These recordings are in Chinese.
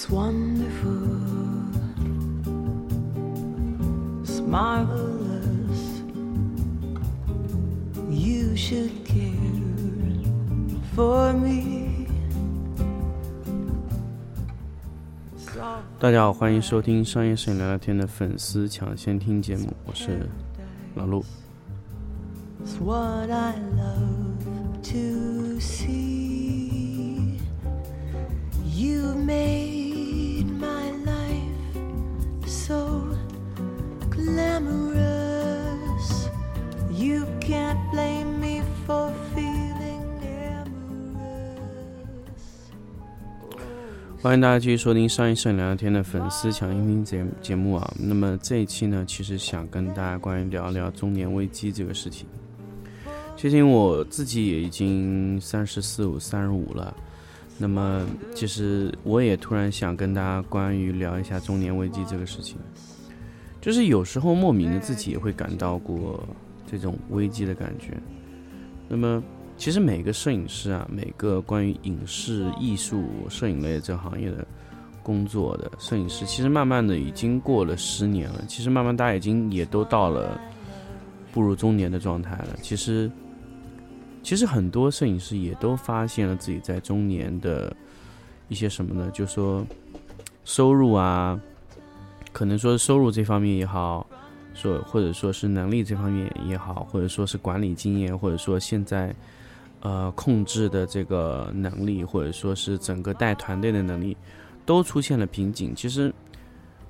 It's wonderful, it's marvelous. You should care for me. 大家好，欢迎收听商业摄影聊聊天的粉丝抢先听节目，我是老陆。It's what I love to see. You made 欢迎大家继续收听商业摄影聊聊天的粉丝抢音听节节目啊。那么这一期呢，其实想跟大家关于聊聊中年危机这个事情。其实我自己也已经三十四五、三十五了，那么其实我也突然想跟大家关于聊一下中年危机这个事情。就是有时候莫名的自己也会感到过这种危机的感觉。那么其实每个摄影师啊，每个关于影视艺术、摄影类这行业的工作的摄影师，其实慢慢的已经过了十年了。其实慢慢大家已经也都到了步入中年的状态了。其实，其实很多摄影师也都发现了自己在中年的一些什么呢？就说收入啊，可能说收入这方面也好，说或者说是能力这方面也好，或者说是管理经验，或者说现在呃控制的这个能力，或者说是整个带团队的能力，都出现了瓶颈。其实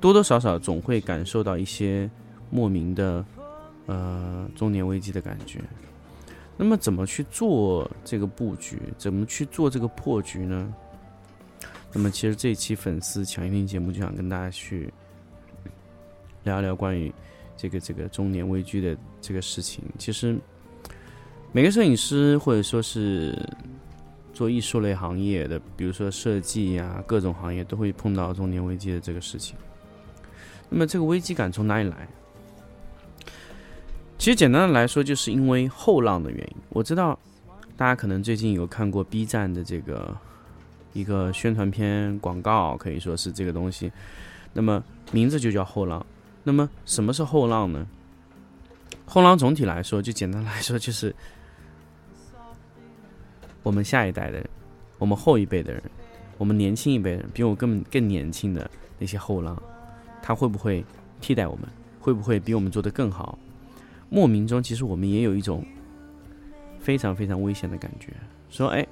多多少少总会感受到一些莫名的呃中年危机的感觉。那么怎么去做这个布局？怎么去做这个破局呢？那么其实这一期粉丝抢一听节目就想跟大家去聊一聊关于这个这个中年危机的这个事情。其实每个摄影师或者说是做艺术类行业的，比如说设计呀、各种行业都会碰到中年危机的这个事情。那么这个危机感从哪里来？其实简单的来说，就是因为后浪的原因。我知道大家可能最近有看过 B 站的这个一个宣传片广告，可以说是这个东西。那么名字就叫后浪。那么什么是后浪呢？后浪总体来说，就简单来说，就是我们下一代的人，我们后一辈的人，我们年轻一辈人，比我更更年轻的那些后浪，他会不会替代我们？会不会比我们做得更好？莫名中，其实我们也有一种非常非常危险的感觉，说，哎，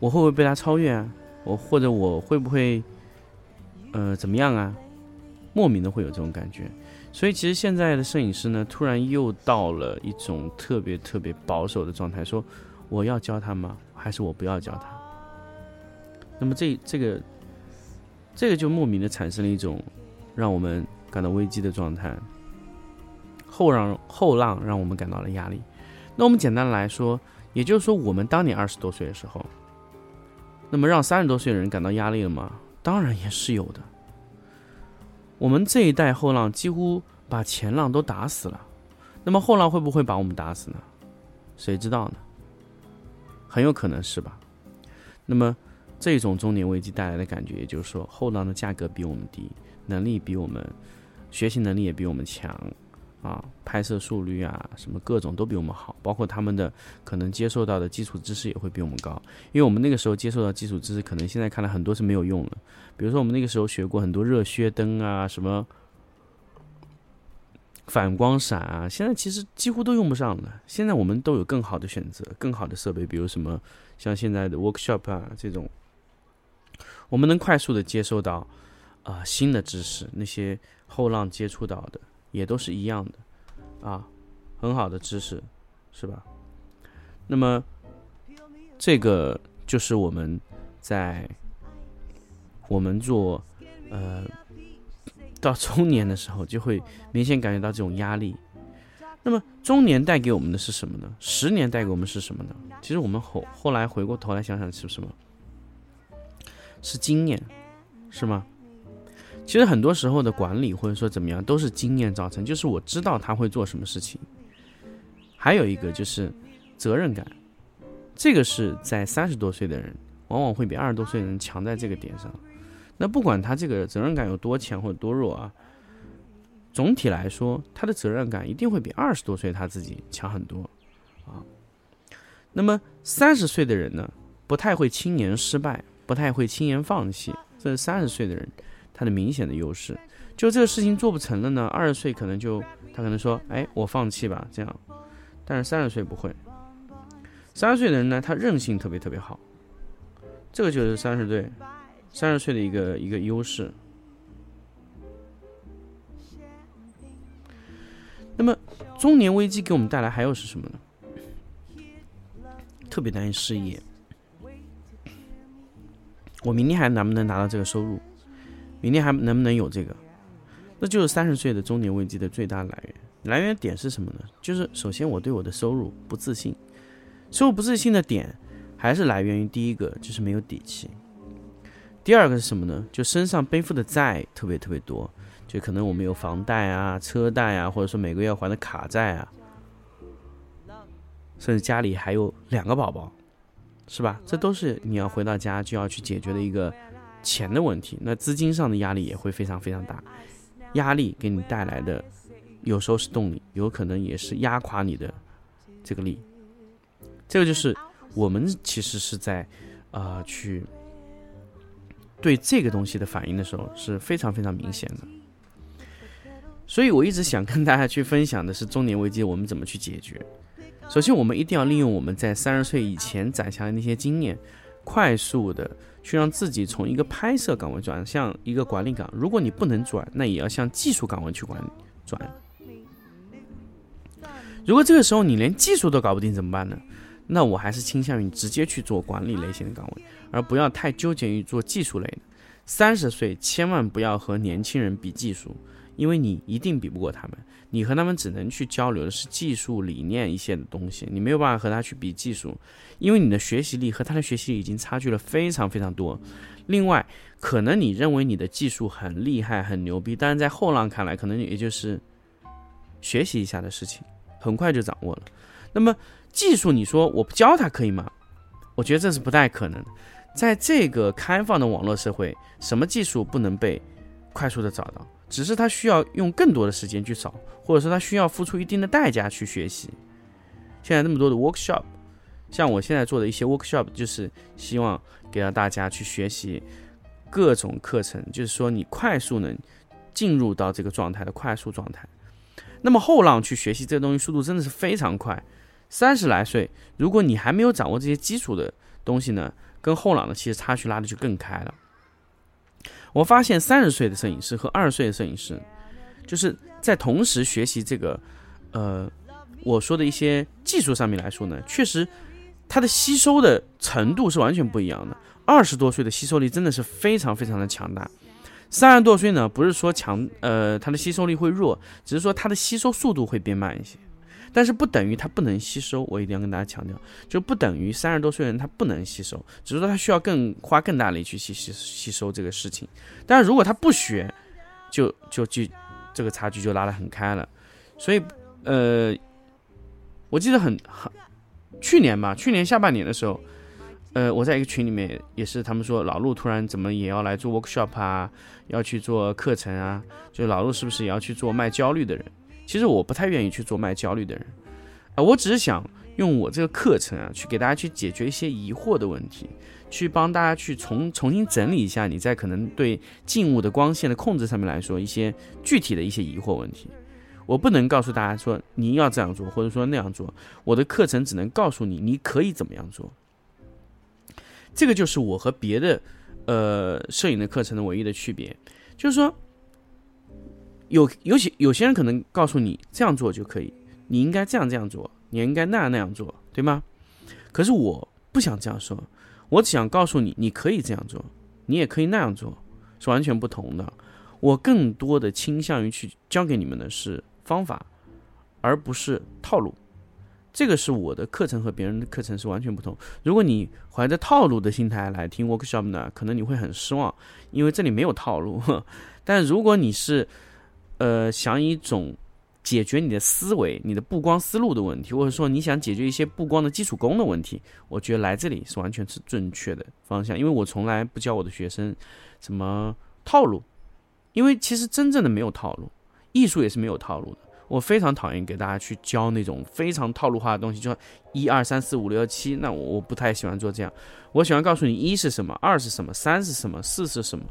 我会不会被他超越啊？我或者我会不会，呃，怎么样啊？莫名的会有这种感觉。所以，其实现在的摄影师呢，突然又到了一种特别特别保守的状态，说我要教他吗？还是我不要教他？那么这这个这个就莫名的产生了一种让我们感到危机的状态。后让后浪让我们感到了压力。那我们简单来说，也就是说，我们当年二十多岁的时候，那么让三十多岁的人感到压力了吗？当然也是有的。我们这一代后浪几乎把前浪都打死了，那么后浪会不会把我们打死呢？谁知道呢？很有可能是吧。那么这种中年危机带来的感觉，也就是说，后浪的价格比我们低，能力比我们，学习能力也比我们强。啊，拍摄速率啊，什么各种都比我们好，包括他们的可能接受到的基础知识也会比我们高，因为我们那个时候接受到基础知识，可能现在看来很多是没有用的。比如说我们那个时候学过很多热靴灯啊，什么反光闪啊，现在其实几乎都用不上了。现在我们都有更好的选择，更好的设备，比如什么像现在的 workshop 啊这种，我们能快速的接收到啊、新的知识，那些后浪接触到的。也都是一样的，啊，很好的知识，是吧？那么，这个就是我们在我们做呃到 中年的时候，就会明显感觉到这种压力。那么，中年带给我们的是什么呢？十年带给我们是什么呢？其实我们后后来回过头来想想，是什么？是经验，是吗？其实很多时候的管理或者说怎么样，都是经验造成。就是我知道他会做什么事情。还有一个就是责任感，这个是在三十多岁的人往往会比二十多岁的人强在这个点上。那不管他这个责任感有多强或者多弱啊，总体来说，他的责任感一定会比二十多岁他自己强很多啊。那么三十岁的人呢，不太会轻言失败，不太会轻言放弃，这是三十岁的人他的明显的优势。就这个事情做不成了呢，二十岁可能就他可能说，哎，我放弃吧，这样。但是三十岁不会，三十岁的人呢，他韧性特别特别好，这个就是三十岁，三十岁的一个一个优势。那么中年危机给我们带来还有是什么呢？特别担心失业，我明天还能不能拿到这个收入？明天还能不能有这个？那就是三十岁的中年危机的最大来源。来源点是什么呢？就是首先我对我的收入不自信，收入不自信的点还是来源于第一个就是没有底气，第二个是什么呢？就身上背负的债特别特别多，就可能我们有房贷啊、车贷啊，或者说每个月要还的卡债啊，甚至家里还有两个宝宝，是吧？这都是你要回到家就要去解决的一个钱的问题，那资金上的压力也会非常非常大，压力给你带来的。有时候是动力，有可能也是压垮你的这个力。这个就是我们其实是在啊去对这个东西的反应的时候是非常非常明显的。所以我一直想跟大家去分享的是中年危机我们怎么去解决。首先，我们一定要利用我们在三十岁以前攒下的那些经验，快速的去让自己从一个拍摄岗位转向一个管理岗。如果你不能转，那也要向技术岗位去管理转。如果这个时候你连技术都搞不定怎么办呢？那我还是倾向于直接去做管理类型的岗位，而不要太纠结于做技术类的。三十岁千万不要和年轻人比技术，因为你一定比不过他们。你和他们只能去交流的是技术理念一些的东西，你没有办法和他去比技术，因为你的学习力和他的学习力已经差距了非常非常多。另外，可能你认为你的技术很厉害很牛逼，但是在后浪看来，可能也就是学习一下的事情。很快就掌握了。那么技术，你说我不教他可以吗？我觉得这是不太可能。在这个开放的网络社会，什么技术不能被快速的找到？只是他需要用更多的时间去找，或者说他需要付出一定的代价去学习。现在那么多的 workshop，像我现在做的一些 workshop，就是希望给到大家去学习各种课程，就是说你快速能进入到这个状态的快速状态。那么后浪去学习这个东西速度真的是非常快，三十来岁，如果你还没有掌握这些基础的东西呢，跟后浪的其实差距拉的就更开了。我发现三十岁的摄影师和二十岁的摄影师，就是在同时学习这个，呃，我说的一些技术上面来说呢，确实它的吸收的程度是完全不一样的。二十多岁的吸收力真的是非常非常的强大。三十多岁呢，不是说强，呃，它的吸收力会弱，只是说它的吸收速度会变慢一些，但是不等于它不能吸收。我一定要跟大家强调，就不等于三十多岁人他不能吸收，只是说他需要更花更大力去吸吸吸收这个事情。但是如果他不学，就就就这个差距就拉得很开了。所以，呃，我记得很很去年吧，去年下半年的时候。呃，我在一个群里面也是，他们说老陆突然怎么也要来做 workshop 啊，要去做课程啊，就老陆是不是也要去做卖焦虑的人？其实我不太愿意去做卖焦虑的人，啊，我只是想用我这个课程啊，去给大家去解决一些疑惑的问题，去帮大家去重重新整理一下你在可能对静物的光线的控制上面来说一些具体的一些疑惑问题。我不能告诉大家说你要这样做，或者说那样做，我的课程只能告诉你你可以怎么样做。这个就是我和别的，呃，摄影的课程的唯一的区别，就是说，有有些有些人可能告诉你这样做就可以，你应该这样这样做，你应该那样那样做，对吗？可是我不想这样说，我只想告诉你，你可以这样做，你也可以那样做，是完全不同的。我更多的倾向于去教给你们的是方法，而不是套路。这个是我的课程和别人的课程是完全不同。如果你怀着套路的心态来听 workshop 呢，可能你会很失望，因为这里没有套路。但如果你是，呃，想一种解决你的思维、你的布光思路的问题，或者说你想解决一些布光的基础功的问题，我觉得来这里是完全是正确的方向。因为我从来不教我的学生什么套路，因为其实真正的没有套路，艺术也是没有套路的。我非常讨厌给大家去教那种非常套路化的东西，就一二三四五六七，那我我不太喜欢做这样。我喜欢告诉你一是什么，二是什么，三是什么，四是什么。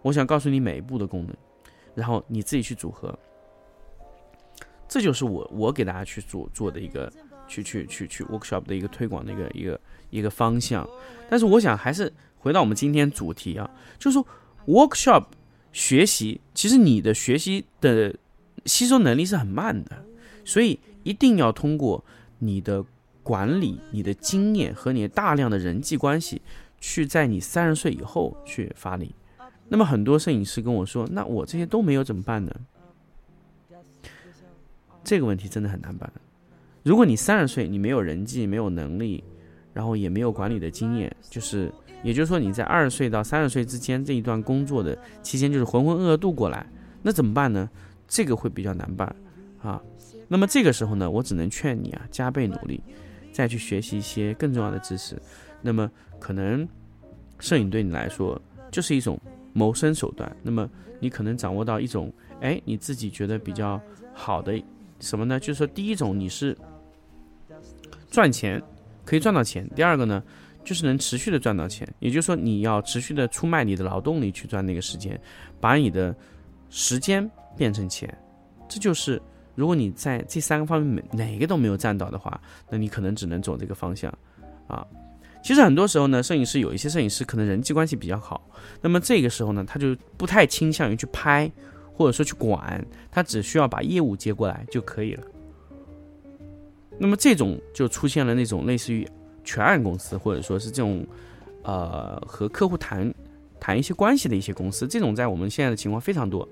我想告诉你每一步的功能，然后你自己去组合。这就是我我给大家去做做的一个去去去去 workshop 的一个推广的一个一个一个方向。但是我想还是回到我们今天主题啊，就是说 workshop 学习，其实你的学习的。吸收能力是很慢的，所以一定要通过你的管理、你的经验和你大量的人际关系，去在你三十岁以后去发力。那么很多摄影师跟我说：“那我这些都没有怎么办呢？”这个问题真的很难办。如果你三十岁，你没有人际、没有能力，然后也没有管理的经验，就是，也就是说你在二十岁到三十岁之间这一段工作的期间，就是浑浑噩噩度过来，那怎么办呢？这个会比较难办，啊，那么这个时候呢，我只能劝你啊，加倍努力，再去学习一些更重要的知识。那么可能摄影对你来说就是一种谋生手段。那么你可能掌握到一种，哎，你自己觉得比较好的什么呢？就是说，第一种你是赚钱可以赚到钱，第二个呢，就是能持续的赚到钱。也就是说，你要持续的出卖你的劳动力去赚那个时间，把你的时间。变成钱，这就是如果你在这三个方面哪哪个都没有占到的话，那你可能只能走这个方向，啊，其实很多时候呢，摄影师有一些摄影师可能人际关系比较好，那么这个时候呢，他就不太倾向于去拍，或者说去管，他只需要把业务接过来就可以了。那么这种就出现了那种类似于全案公司，或者说是这种，呃，和客户谈谈一些关系的一些公司，这种在我们现在的情况非常多。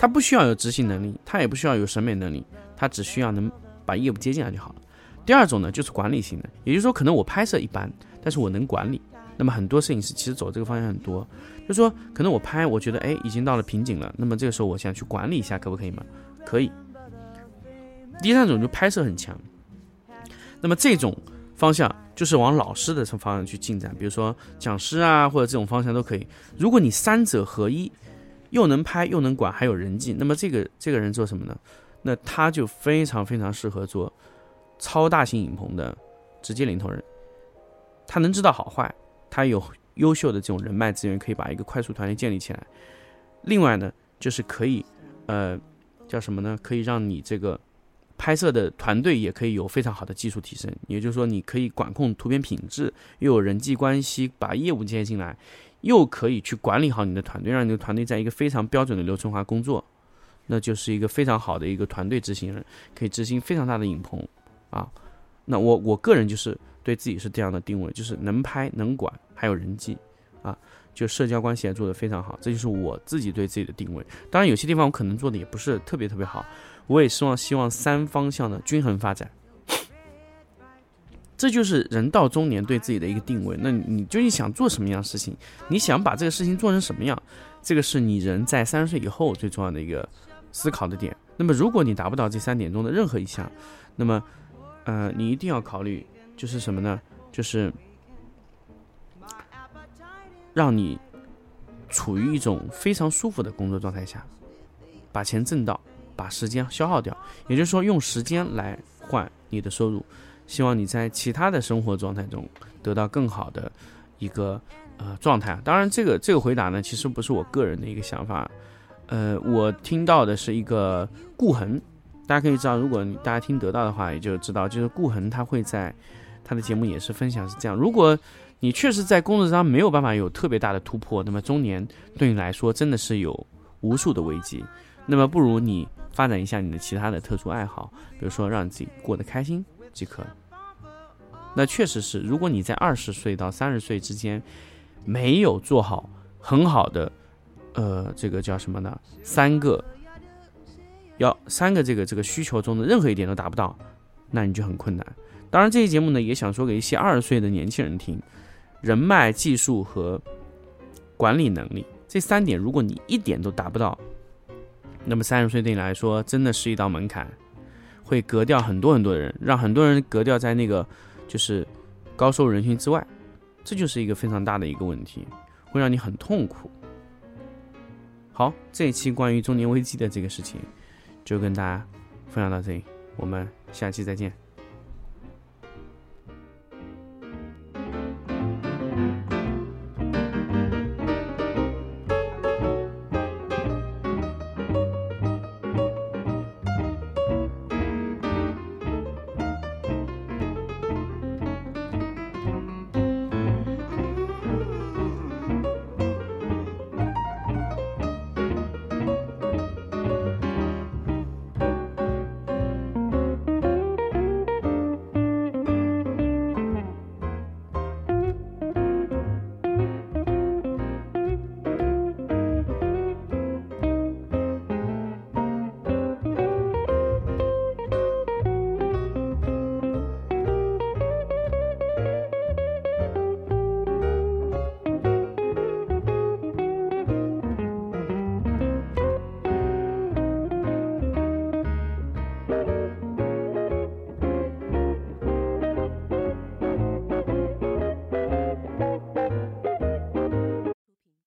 他不需要有执行能力，他也不需要有审美能力，他只需要能把业务接进来就好了。第二种呢，就是管理型的，也就是说，可能我拍摄一般，但是我能管理。那么很多摄影师其实走这个方向很多，就说，可能我拍，我觉得哎，已经到了瓶颈了，那么这个时候我想去管理一下，可不可以吗？可以。第三种就拍摄很强，那么这种方向就是往老师的方向去进展，比如说讲师啊，或者这种方向都可以。如果你三者合一。又能拍又能管还有人际，那么这个这个人做什么呢？那他就非常非常适合做超大型影棚的直接领头人。他能知道好坏，他有优秀的这种人脉资源，可以把一个快速团队建立起来。另外呢，就是可以，呃，叫什么呢？可以让你这个拍摄的团队也可以有非常好的技术提升。也就是说，你可以管控图片品质，又有人际关系，把业务接进来。又可以去管理好你的团队，让你的团队在一个非常标准的流程化工作，那就是一个非常好的一个团队执行人，可以执行非常大的影棚啊。那我我个人就是对自己是这样的定位，就是能拍能管，还有人际啊，就社交关系也做得非常好，这就是我自己对自己的定位。当然有些地方我可能做的也不是特别特别好，我也希望希望三方向的均衡发展。这就是人到中年对自己的一个定位。那你究竟想做什么样的事情？你想把这个事情做成什么样？这个是你人在三十岁以后最重要的一个思考的点。那么，如果你达不到这三点中的任何一项，那么，呃，你一定要考虑，就是什么呢？就是让你处于一种非常舒服的工作状态下，把钱挣到，把时间消耗掉。也就是说，用时间来换你的收入。希望你在其他的生活状态中得到更好的一个呃状态。当然，这个这个回答呢，其实不是我个人的一个想法。呃，我听到的是一个顾恒，大家可以知道，如果大家听得到的话，也就知道，就是顾恒他会在他的节目也是分享是这样。如果你确实在工作上没有办法有特别大的突破，那么中年对你来说真的是有无数的危机。那么不如你发展一下你的其他的特殊爱好，比如说让自己过得开心。即可。那确实是，如果你在二十岁到三十岁之间没有做好很好的，呃，这个叫什么呢？三个要三个这个这个需求中的任何一点都达不到，那你就很困难。当然，这期节目呢也想说给一些二十岁的年轻人听，人脉、技术和管理能力这三点，如果你一点都达不到，那么三十岁对你来说真的是一道门槛，会隔掉很多很多的人，让很多人隔掉在那个就是高收入人群之外，这就是一个非常大的一个问题，会让你很痛苦。好，这一期关于中年危机的这个事情。就跟大家分享到这里我们下期再见。